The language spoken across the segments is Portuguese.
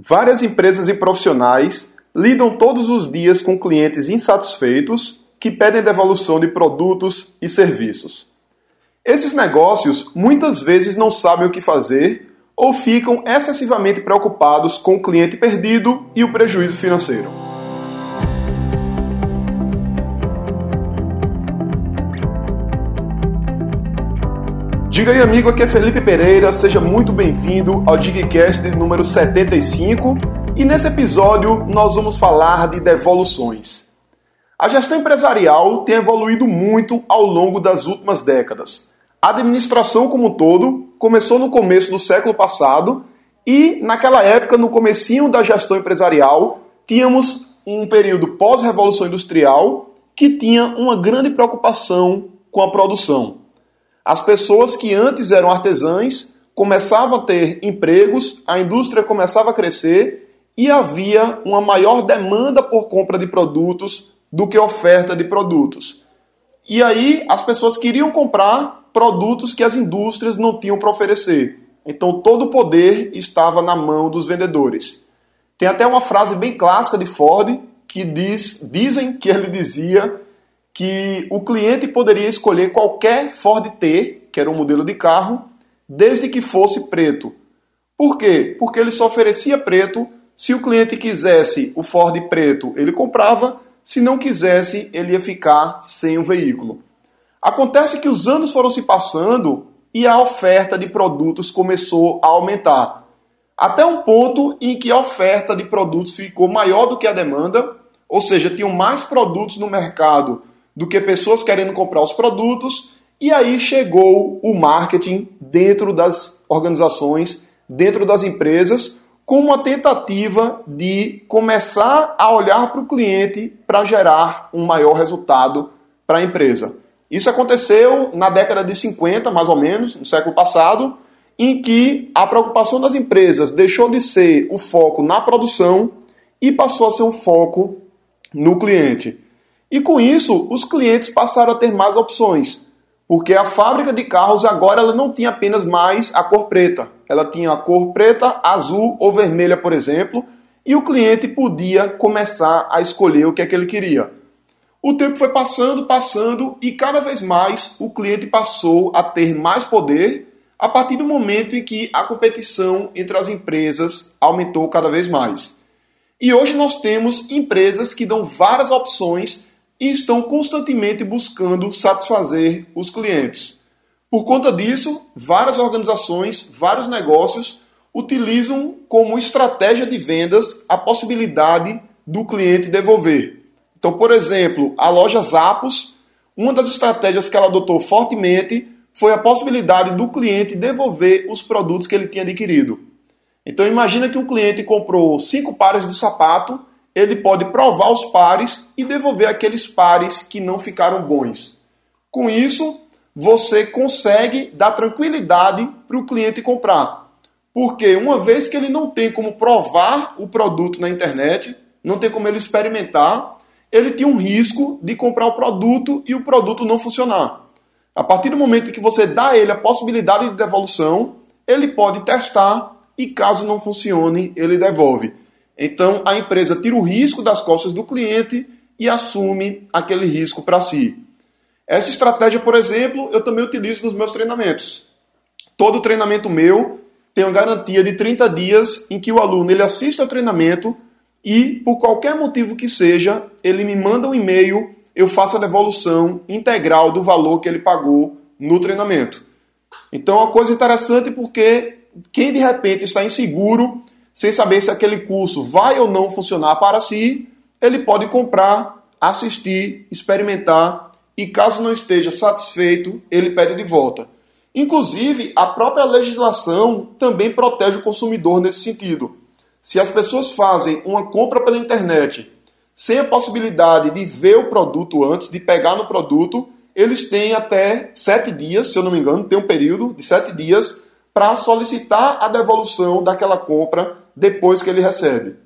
Várias empresas e profissionais lidam todos os dias com clientes insatisfeitos que pedem devolução de produtos e serviços. Esses negócios muitas vezes não sabem o que fazer ou ficam excessivamente preocupados com o cliente perdido e o prejuízo financeiro. Diga aí, amigo, aqui é Felipe Pereira, seja muito bem-vindo ao Digcast número 75 e nesse episódio nós vamos falar de devoluções. A gestão empresarial tem evoluído muito ao longo das últimas décadas. A administração como um todo começou no começo do século passado e naquela época, no comecinho da gestão empresarial, tínhamos um período pós-revolução industrial que tinha uma grande preocupação com a produção. As pessoas que antes eram artesãs começavam a ter empregos, a indústria começava a crescer e havia uma maior demanda por compra de produtos do que oferta de produtos. E aí as pessoas queriam comprar produtos que as indústrias não tinham para oferecer. Então todo o poder estava na mão dos vendedores. Tem até uma frase bem clássica de Ford que diz, dizem que ele dizia que o cliente poderia escolher qualquer Ford T, que era um modelo de carro, desde que fosse preto. Por quê? Porque ele só oferecia preto. Se o cliente quisesse o Ford preto, ele comprava. Se não quisesse, ele ia ficar sem o veículo. Acontece que os anos foram se passando e a oferta de produtos começou a aumentar. Até um ponto em que a oferta de produtos ficou maior do que a demanda, ou seja, tinham mais produtos no mercado do que pessoas querendo comprar os produtos, e aí chegou o marketing dentro das organizações, dentro das empresas, com uma tentativa de começar a olhar para o cliente para gerar um maior resultado para a empresa. Isso aconteceu na década de 50, mais ou menos, no século passado, em que a preocupação das empresas deixou de ser o foco na produção e passou a ser um foco no cliente. E com isso, os clientes passaram a ter mais opções, porque a fábrica de carros agora ela não tinha apenas mais a cor preta, ela tinha a cor preta, azul ou vermelha, por exemplo, e o cliente podia começar a escolher o que é que ele queria. O tempo foi passando, passando e cada vez mais o cliente passou a ter mais poder a partir do momento em que a competição entre as empresas aumentou cada vez mais. E hoje nós temos empresas que dão várias opções e estão constantemente buscando satisfazer os clientes. Por conta disso, várias organizações, vários negócios utilizam como estratégia de vendas a possibilidade do cliente devolver. Então, por exemplo, a loja Zappos, uma das estratégias que ela adotou fortemente foi a possibilidade do cliente devolver os produtos que ele tinha adquirido. Então, imagina que um cliente comprou cinco pares de sapato ele pode provar os pares e devolver aqueles pares que não ficaram bons. Com isso, você consegue dar tranquilidade para o cliente comprar. Porque uma vez que ele não tem como provar o produto na internet, não tem como ele experimentar, ele tinha um risco de comprar o produto e o produto não funcionar. A partir do momento que você dá a ele a possibilidade de devolução, ele pode testar e caso não funcione, ele devolve. Então a empresa tira o risco das costas do cliente e assume aquele risco para si. Essa estratégia, por exemplo, eu também utilizo nos meus treinamentos. Todo treinamento meu tem uma garantia de 30 dias em que o aluno ele assiste ao treinamento e, por qualquer motivo que seja, ele me manda um e-mail, eu faço a devolução integral do valor que ele pagou no treinamento. Então, é uma coisa interessante porque quem de repente está inseguro sem saber se aquele curso vai ou não funcionar para si, ele pode comprar, assistir, experimentar e, caso não esteja satisfeito, ele pede de volta. Inclusive, a própria legislação também protege o consumidor nesse sentido. Se as pessoas fazem uma compra pela internet sem a possibilidade de ver o produto antes, de pegar no produto, eles têm até sete dias, se eu não me engano, tem um período de sete dias para solicitar a devolução daquela compra depois que ele recebe.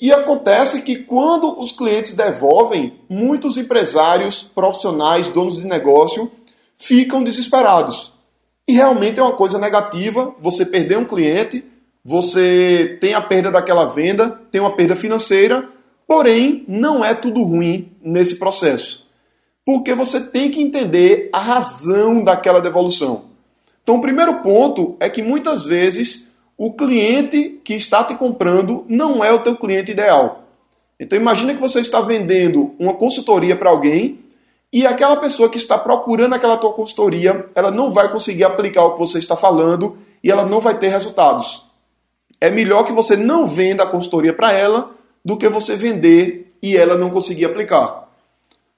E acontece que quando os clientes devolvem, muitos empresários, profissionais, donos de negócio ficam desesperados. E realmente é uma coisa negativa você perder um cliente, você tem a perda daquela venda, tem uma perda financeira, porém não é tudo ruim nesse processo. Porque você tem que entender a razão daquela devolução. Então, o primeiro ponto é que muitas vezes o cliente que está te comprando não é o teu cliente ideal. Então, imagine que você está vendendo uma consultoria para alguém e aquela pessoa que está procurando aquela tua consultoria, ela não vai conseguir aplicar o que você está falando e ela não vai ter resultados. É melhor que você não venda a consultoria para ela do que você vender e ela não conseguir aplicar.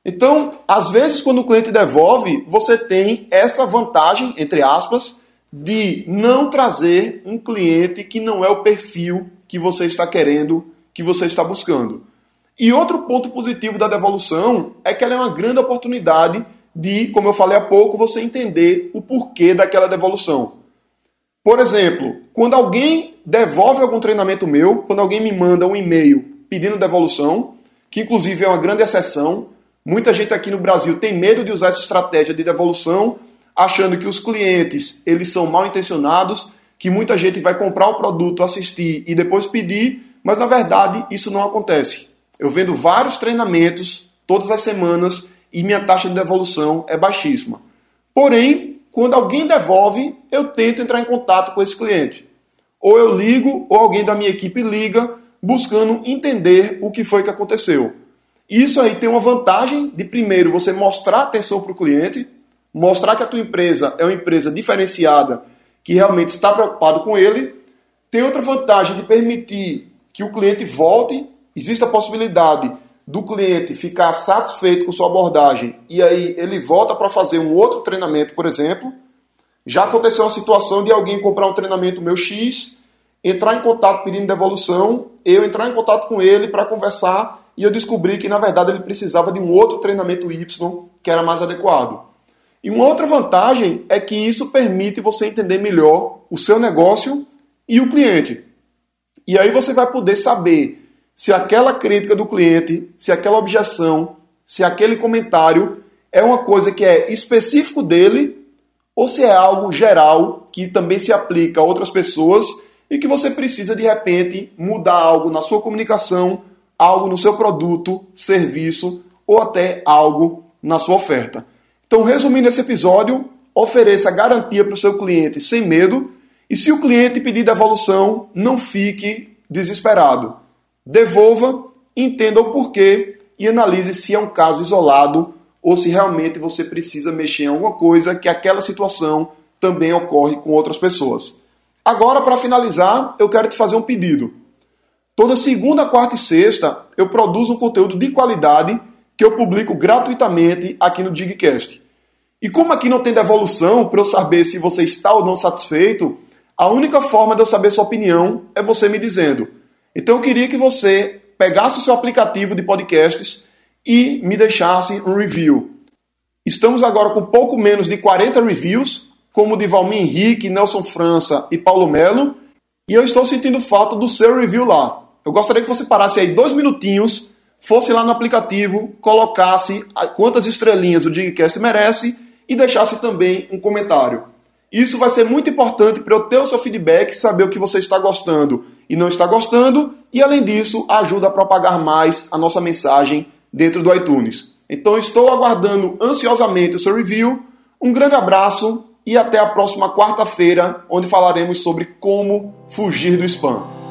Então, às vezes, quando o cliente devolve, você tem essa vantagem, entre aspas, de não trazer um cliente que não é o perfil que você está querendo, que você está buscando. E outro ponto positivo da devolução é que ela é uma grande oportunidade de, como eu falei há pouco, você entender o porquê daquela devolução. Por exemplo, quando alguém devolve algum treinamento meu, quando alguém me manda um e-mail pedindo devolução, que inclusive é uma grande exceção, muita gente aqui no Brasil tem medo de usar essa estratégia de devolução, achando que os clientes eles são mal intencionados, que muita gente vai comprar o produto, assistir e depois pedir, mas na verdade isso não acontece. Eu vendo vários treinamentos todas as semanas e minha taxa de devolução é baixíssima. Porém, quando alguém devolve, eu tento entrar em contato com esse cliente. Ou eu ligo, ou alguém da minha equipe liga, buscando entender o que foi que aconteceu. Isso aí tem uma vantagem de, primeiro, você mostrar atenção para o cliente, mostrar que a tua empresa é uma empresa diferenciada, que realmente está preocupado com ele. Tem outra vantagem de permitir que o cliente volte existe a possibilidade do cliente ficar satisfeito com sua abordagem e aí ele volta para fazer um outro treinamento, por exemplo. Já aconteceu uma situação de alguém comprar um treinamento meu X, entrar em contato pedindo devolução, eu entrar em contato com ele para conversar e eu descobri que na verdade ele precisava de um outro treinamento Y que era mais adequado. E uma outra vantagem é que isso permite você entender melhor o seu negócio e o cliente. E aí você vai poder saber se aquela crítica do cliente, se aquela objeção, se aquele comentário é uma coisa que é específico dele ou se é algo geral que também se aplica a outras pessoas e que você precisa de repente mudar algo na sua comunicação, algo no seu produto, serviço ou até algo na sua oferta. Então, resumindo esse episódio, ofereça garantia para o seu cliente sem medo e se o cliente pedir devolução, não fique desesperado. Devolva, entenda o porquê e analise se é um caso isolado ou se realmente você precisa mexer em alguma coisa que aquela situação também ocorre com outras pessoas. Agora, para finalizar, eu quero te fazer um pedido. Toda segunda, quarta e sexta eu produzo um conteúdo de qualidade que eu publico gratuitamente aqui no Digcast. E como aqui não tem devolução para eu saber se você está ou não satisfeito, a única forma de eu saber sua opinião é você me dizendo então eu queria que você pegasse o seu aplicativo de podcasts e me deixasse um review. Estamos agora com pouco menos de 40 reviews, como o de Valmir Henrique, Nelson França e Paulo Melo, e eu estou sentindo falta do seu review lá. Eu gostaria que você parasse aí dois minutinhos, fosse lá no aplicativo, colocasse quantas estrelinhas o Digcast merece e deixasse também um comentário. Isso vai ser muito importante para eu ter o seu feedback, saber o que você está gostando e não está gostando, e além disso, ajuda a propagar mais a nossa mensagem dentro do iTunes. Então estou aguardando ansiosamente o seu review. Um grande abraço e até a próxima quarta-feira, onde falaremos sobre como fugir do spam.